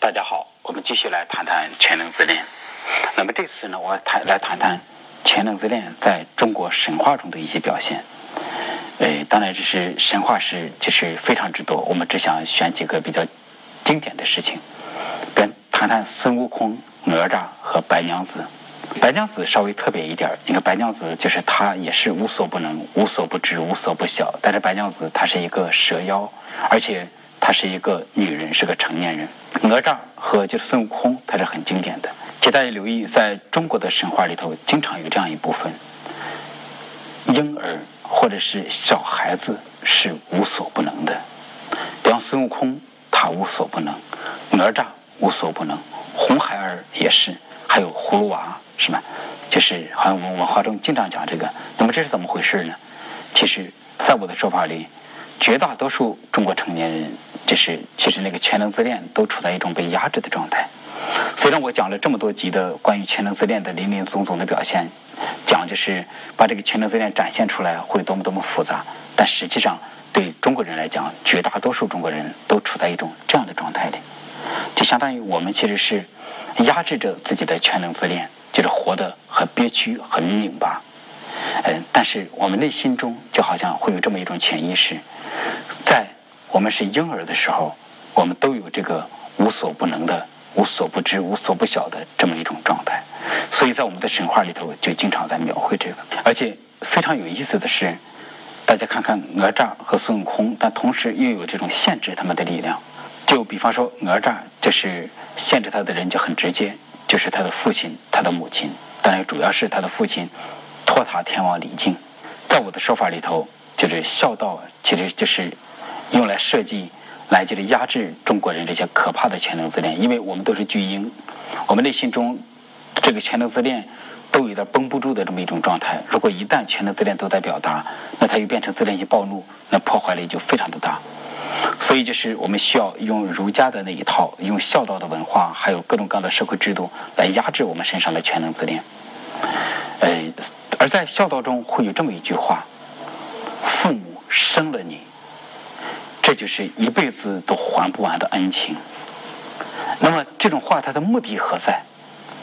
大家好，我们继续来谈谈全能自恋。那么这次呢，我谈来谈谈全能自恋在中国神话中的一些表现。呃，当然这是神话是就是非常之多，我们只想选几个比较经典的事情，跟谈谈孙悟空、哪吒和白娘子。白娘子稍微特别一点，你看白娘子就是她也是无所不能、无所不知、无所不晓，但是白娘子她是一个蛇妖，而且她是一个女人，是个成年人。哪吒和就是孙悟空，他是很经典的。请大家留意，在中国的神话里头，经常有这样一部分：婴儿或者是小孩子是无所不能的。比方孙悟空，他无所不能；哪吒无所不能；红孩儿也是，还有葫芦娃，是吧？就是好像我们文化中经常讲这个。那么这是怎么回事呢？其实，在我的说法里，绝大多数中国成年人。就是其实那个全能自恋都处在一种被压制的状态。虽然我讲了这么多集的关于全能自恋的林林总总的表现，讲就是把这个全能自恋展现出来会多么多么复杂，但实际上对中国人来讲，绝大多数中国人都处在一种这样的状态里，就相当于我们其实是压制着自己的全能自恋，就是活得很憋屈、很拧巴。嗯，但是我们内心中就好像会有这么一种潜意识，在。我们是婴儿的时候，我们都有这个无所不能的、无所不知、无所不晓的这么一种状态，所以在我们的神话里头就经常在描绘这个。而且非常有意思的是，大家看看哪吒和孙悟空，但同时又有这种限制他们的力量。就比方说哪吒，就是限制他的人就很直接，就是他的父亲、他的母亲，当然主要是他的父亲托塔天王李靖。在我的说法里头，就是孝道其实就是。用来设计，来就是压制中国人这些可怕的全能自恋，因为我们都是巨婴，我们内心中这个全能自恋都有点绷不住的这么一种状态。如果一旦全能自恋都在表达，那它又变成自恋性暴怒，那破坏力就非常的大。所以就是我们需要用儒家的那一套，用孝道的文化，还有各种各样的社会制度来压制我们身上的全能自恋。呃，而在孝道中会有这么一句话：父母生了你。这就是一辈子都还不完的恩情。那么这种话它的目的何在？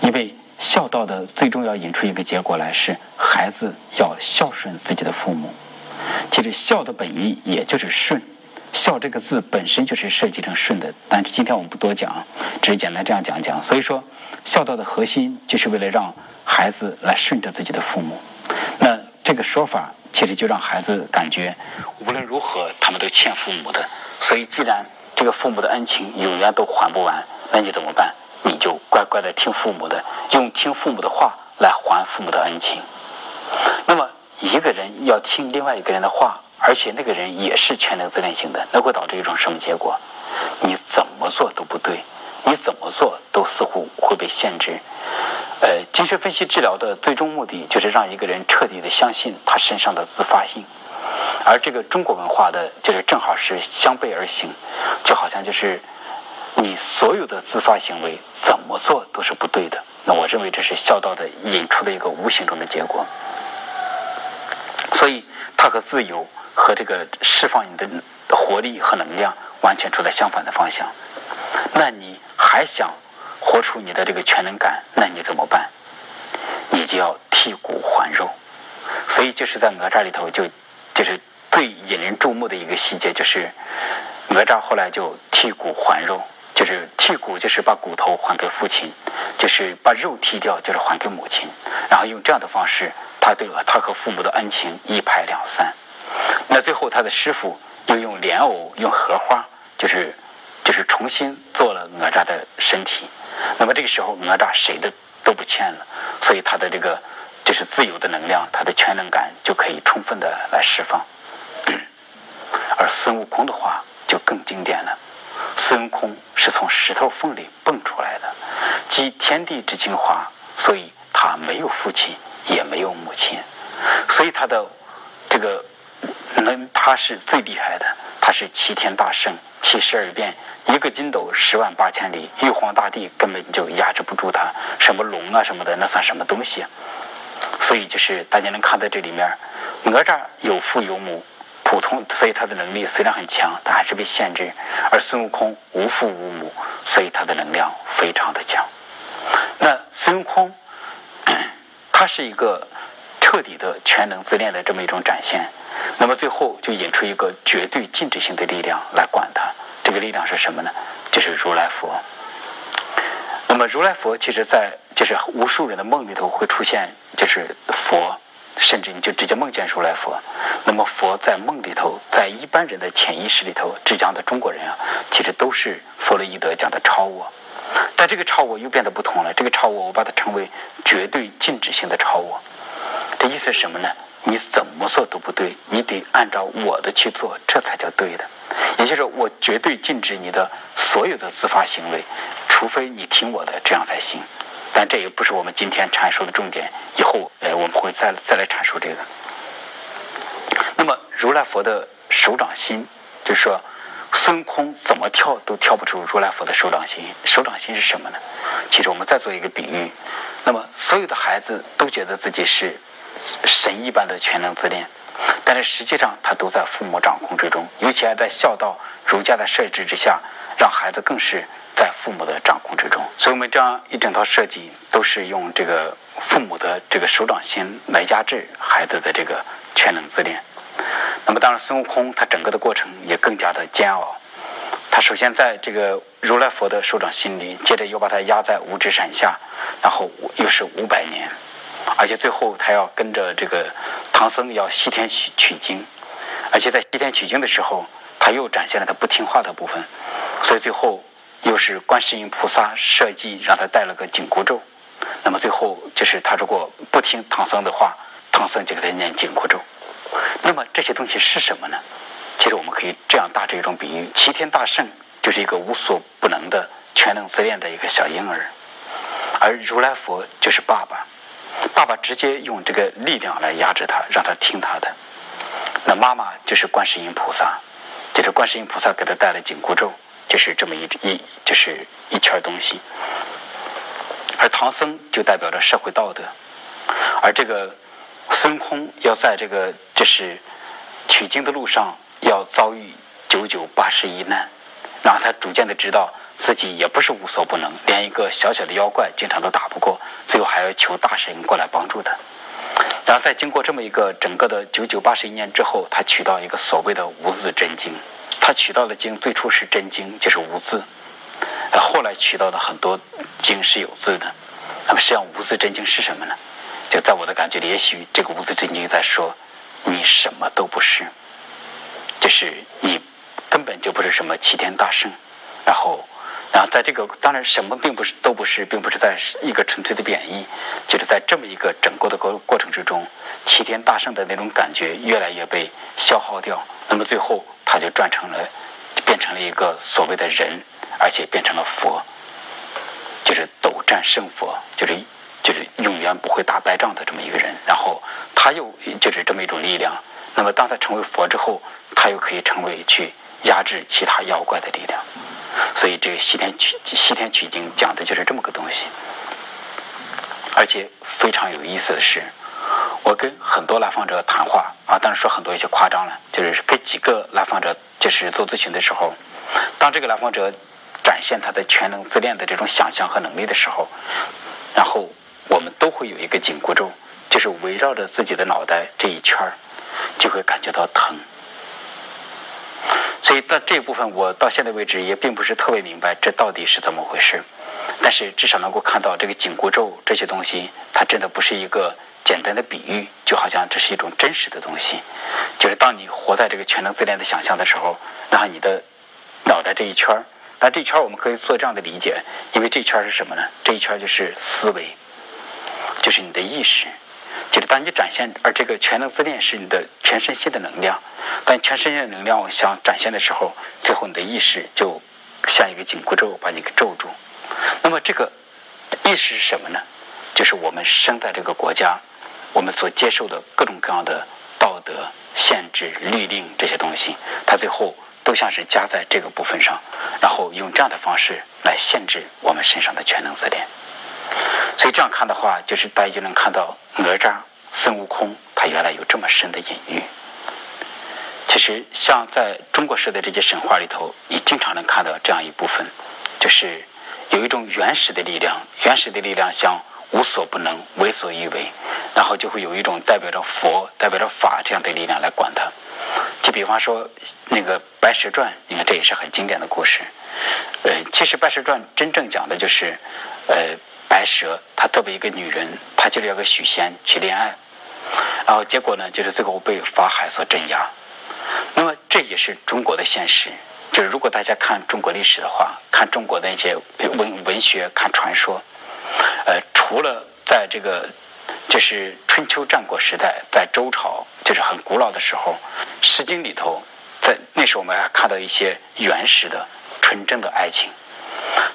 因为孝道的最终要引出一个结果来，是孩子要孝顺自己的父母。其实孝的本意也就是顺，孝这个字本身就是设计成顺的。但是今天我们不多讲，只是简单这样讲讲。所以说，孝道的核心就是为了让孩子来顺着自己的父母。那这个说法。其实就让孩子感觉，无论如何他们都欠父母的。所以，既然这个父母的恩情永远都还不完，那你怎么办？你就乖乖的听父母的，用听父母的话来还父母的恩情。那么，一个人要听另外一个人的话，而且那个人也是全能自恋型的，那会导致一种什么结果？你怎么做都不对，你怎么做都似乎会被限制。呃，精神分析治疗的最终目的就是让一个人彻底的相信他身上的自发性，而这个中国文化的就是正好是相背而行，就好像就是你所有的自发行为怎么做都是不对的。那我认为这是孝道的引出的一个无形中的结果，所以它和自由和这个释放你的活力和能量完全处在相反的方向。那你还想？活出你的这个全能感，那你怎么办？你就要剔骨还肉。所以就是在哪吒里头，就就是最引人注目的一个细节，就是哪吒后来就剔骨还肉，就是剔骨就是把骨头还给父亲，就是把肉剔掉就是还给母亲，然后用这样的方式，他对他和父母的恩情一拍两散。那最后他的师傅又用莲藕、用荷花，就是就是重新做了哪吒的身体。那么这个时候，哪吒谁的都不欠了，所以他的这个就是自由的能量，他的全能感就可以充分的来释放。而孙悟空的话就更经典了，孙悟空是从石头缝里蹦出来的，集天地之精华，所以他没有父亲，也没有母亲，所以他的这个能他是最厉害的，他是齐天大圣，七十二变。一个筋斗十万八千里，玉皇大帝根本就压制不住他。什么龙啊什么的，那算什么东西？所以就是大家能看到这里面，哪吒有父有母，普通，所以他的能力虽然很强，但还是被限制。而孙悟空无父无母，所以他的能量非常的强。那孙悟空，他是一个彻底的全能自恋的这么一种展现。那么最后就引出一个绝对禁止性的力量来管他。这个力量是什么呢？就是如来佛。那么如来佛其实，在就是无数人的梦里头会出现，就是佛，甚至你就直接梦见如来佛。那么佛在梦里头，在一般人的潜意识里头，浙江的中国人啊，其实都是弗洛伊德讲的超我。但这个超我又变得不同了。这个超我，我把它称为绝对禁止性的超我。这意思是什么呢？你怎么做都不对，你得按照我的去做，这才叫对的。也就是，我绝对禁止你的所有的自发行为，除非你听我的，这样才行。但这也不是我们今天阐述的重点，以后呃我们会再再来阐述这个。那么如来佛的手掌心，就是说孙悟空怎么跳都跳不出如来佛的手掌心。手掌心是什么呢？其实我们再做一个比喻，那么所有的孩子都觉得自己是神一般的全能自恋。但是实际上，他都在父母掌控之中，尤其还在孝道儒家的设置之下，让孩子更是在父母的掌控之中。所以，我们这样一整套设计，都是用这个父母的这个手掌心来压制孩子的这个全能自恋。那么，当然，孙悟空他整个的过程也更加的煎熬。他首先在这个如来佛的手掌心里，接着又把他压在五指山下，然后又是五百年。而且最后他要跟着这个唐僧要西天取取经，而且在西天取经的时候，他又展现了他不听话的部分，所以最后又是观世音菩萨设计让他带了个紧箍咒。那么最后就是他如果不听唐僧的话，唐僧就给他念紧箍咒。那么这些东西是什么呢？其实我们可以这样大致一种比喻：齐天大圣就是一个无所不能的全能自恋的一个小婴儿，而如来佛就是爸爸。爸爸直接用这个力量来压制他，让他听他的。那妈妈就是观世音菩萨，就是观世音菩萨给他带了紧箍咒，就是这么一一就是一圈东西。而唐僧就代表着社会道德，而这个孙悟空要在这个就是取经的路上要遭遇九九八十一难，让他逐渐的知道。自己也不是无所不能，连一个小小的妖怪经常都打不过，最后还要求大神过来帮助他。然后在经过这么一个整个的九九八十一年之后，他取到一个所谓的无字真经。他取到的经最初是真经，就是无字。后来取到的很多经是有字的。那么实际上无字真经是什么呢？就在我的感觉里，也许这个无字真经在说你什么都不是，就是你根本就不是什么齐天大圣，然后。然后，在这个当然什么并不是都不是，并不是在一个纯粹的贬义，就是在这么一个整个的过过程之中，齐天大圣的那种感觉越来越被消耗掉。那么最后，他就转成了，变成了一个所谓的人，而且变成了佛，就是斗战胜佛，就是就是永远不会打败仗的这么一个人。然后他又就是这么一种力量。那么当他成为佛之后，他又可以成为去压制其他妖怪的力量。所以，这个西天取西天取经讲的就是这么个东西。而且非常有意思的是，我跟很多来访者谈话啊，当然说很多有些夸张了，就是跟几个来访者就是做咨询的时候，当这个来访者展现他的全能自恋的这种想象和能力的时候，然后我们都会有一个紧箍咒，就是围绕着自己的脑袋这一圈儿，就会感觉到疼。所以到这一部分，我到现在为止也并不是特别明白这到底是怎么回事。但是至少能够看到这个紧箍咒这些东西，它真的不是一个简单的比喻，就好像这是一种真实的东西。就是当你活在这个全能自恋的想象的时候，然后你的脑袋这一圈儿，那这一圈儿我们可以做这样的理解，因为这一圈儿是什么呢？这一圈儿就是思维，就是你的意识。就是当你展现，而这个全能自恋是你的全身心的能量。当全身心的能量想展现的时候，最后你的意识就像一个紧箍咒把你给咒住。那么这个意识是什么呢？就是我们生在这个国家，我们所接受的各种各样的道德限制、律令这些东西，它最后都像是加在这个部分上，然后用这样的方式来限制我们身上的全能自恋。所以这样看的话，就是大家就能看到哪吒、孙悟空他原来有这么深的隐喻。其实像在中国式的这些神话里头，你经常能看到这样一部分，就是有一种原始的力量，原始的力量像无所不能、为所欲为，然后就会有一种代表着佛、代表着法这样的力量来管它。就比方说那个《白蛇传》，你看这也是很经典的故事。呃，其实《白蛇传》真正讲的就是，呃，白蛇她作为一个女人，她就是要跟许仙去恋爱，然后结果呢，就是最后被法海所镇压。那么这也是中国的现实。就是如果大家看中国历史的话，看中国的一些文文学、看传说，呃，除了在这个就是春秋战国时代，在周朝就是很古老的时候，《诗经》里头，在那时候我们还看到一些原始的。纯正的爱情，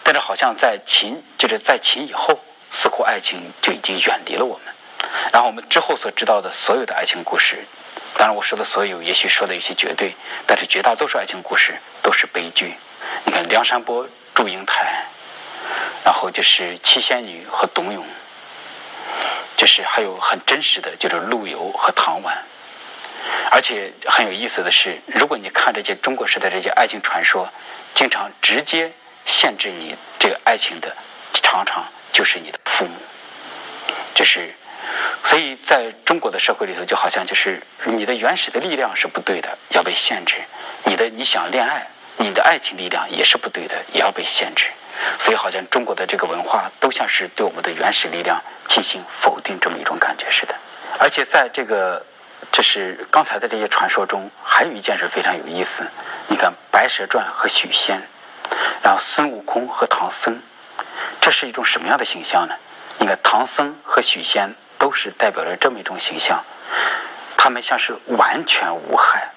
但是好像在秦，就是在秦以后，似乎爱情就已经远离了我们。然后我们之后所知道的所有的爱情故事，当然我说的所有，也许说的有些绝对，但是绝大多数爱情故事都是悲剧。你看梁山伯、祝英台，然后就是七仙女和董永，就是还有很真实的，就是陆游和唐婉。而且很有意思的是，如果你看这些中国时代这些爱情传说。经常直接限制你这个爱情的，常常就是你的父母，就是，所以在中国的社会里头，就好像就是你的原始的力量是不对的，要被限制；你的你想恋爱，你的爱情力量也是不对的，也要被限制。所以好像中国的这个文化都像是对我们的原始力量进行否定这么一种感觉似的。而且在这个，这是刚才的这些传说中，还有一件事非常有意思。你看《白蛇传》和许仙，然后孙悟空和唐僧，这是一种什么样的形象呢？你看唐僧和许仙都是代表着这么一种形象，他们像是完全无害。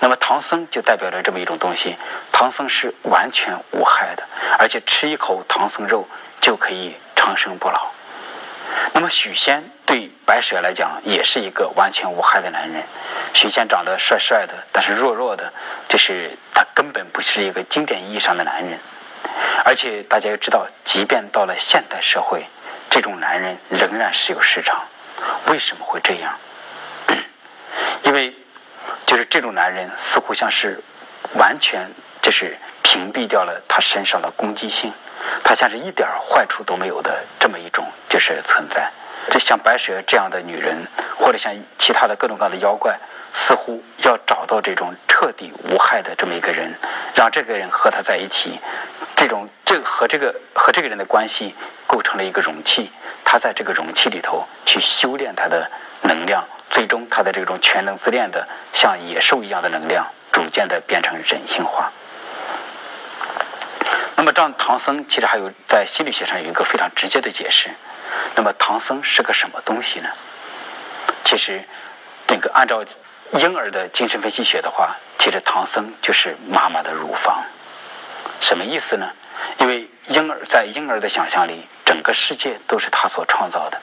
那么唐僧就代表着这么一种东西，唐僧是完全无害的，而且吃一口唐僧肉就可以长生不老。那么许仙对白蛇来讲也是一个完全无害的男人。许仙长得帅帅的，但是弱弱的，就是他根本不是一个经典意义上的男人。而且大家要知道，即便到了现代社会，这种男人仍然是有市场。为什么会这样？因为就是这种男人似乎像是完全就是屏蔽掉了他身上的攻击性。他像是一点坏处都没有的这么一种就是存在，就像白蛇这样的女人，或者像其他的各种各样的妖怪，似乎要找到这种彻底无害的这么一个人，让这个人和他在一起，这种这和这个和这个人的关系构成了一个容器，他在这个容器里头去修炼他的能量，最终他的这种全能自恋的像野兽一样的能量，逐渐的变成人性化。那么，这样唐僧其实还有在心理学上有一个非常直接的解释。那么，唐僧是个什么东西呢？其实，这个按照婴儿的精神分析学的话，其实唐僧就是妈妈的乳房。什么意思呢？因为婴儿在婴儿的想象里，整个世界都是他所创造的，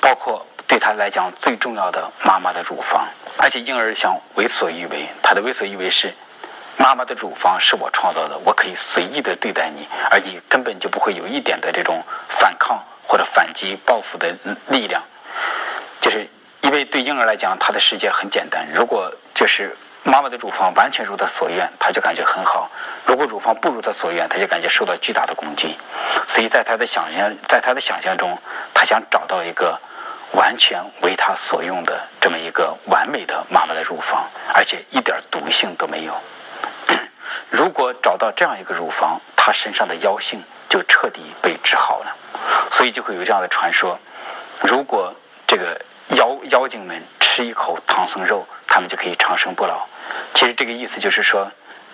包括对他来讲最重要的妈妈的乳房。而且，婴儿想为所欲为，他的为所欲为是。妈妈的乳房是我创造的，我可以随意的对待你，而你根本就不会有一点的这种反抗或者反击报复的力量。就是因为对婴儿来讲，他的世界很简单。如果就是妈妈的乳房完全如他所愿，他就感觉很好；如果乳房不如他所愿，他就感觉受到巨大的攻击。所以在他的想象，在他的想象中，他想找到一个完全为他所用的这么一个完美的妈妈的乳房，而且一点毒性都没有。如果找到这样一个乳房，他身上的妖性就彻底被治好了，所以就会有这样的传说：如果这个妖妖精们吃一口唐僧肉，他们就可以长生不老。其实这个意思就是说，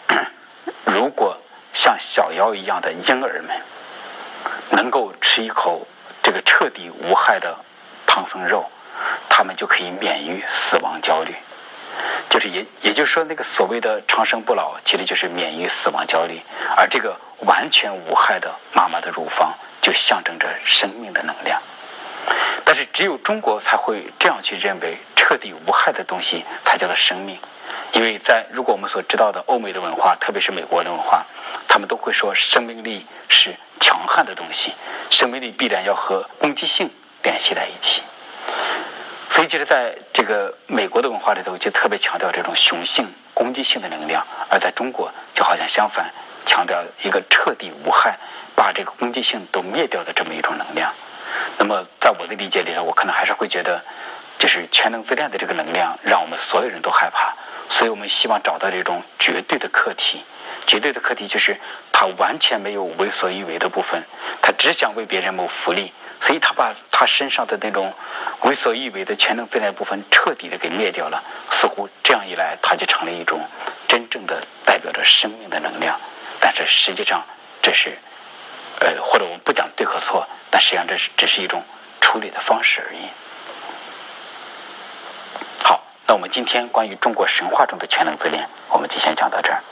如果像小妖一样的婴儿们能够吃一口这个彻底无害的唐僧肉，他们就可以免于死亡焦虑。就是也也就是说，那个所谓的长生不老，其实就是免于死亡焦虑，而这个完全无害的妈妈的乳房，就象征着生命的能量。但是只有中国才会这样去认为，彻底无害的东西才叫做生命。因为在如果我们所知道的欧美的文化，特别是美国的文化，他们都会说生命力是强悍的东西，生命力必然要和攻击性联系在一起。所以就是在这个美国的文化里头，就特别强调这种雄性、攻击性的能量；而在中国，就好像相反，强调一个彻底无害、把这个攻击性都灭掉的这么一种能量。那么，在我的理解里头，我可能还是会觉得，就是全能自恋的这个能量，让我们所有人都害怕。所以我们希望找到这种绝对的课题。绝对的课题就是他完全没有为所欲为的部分，他只想为别人谋福利。所以他把他身上的那种为所欲为的全能自恋部分彻底的给灭掉了。似乎这样一来，他就成了一种真正的代表着生命的能量。但是实际上，这是呃，或者我们不讲对和错，但实际上这是只是一种处理的方式而已。好，那我们今天关于中国神话中的全能自恋，我们就先讲到这儿。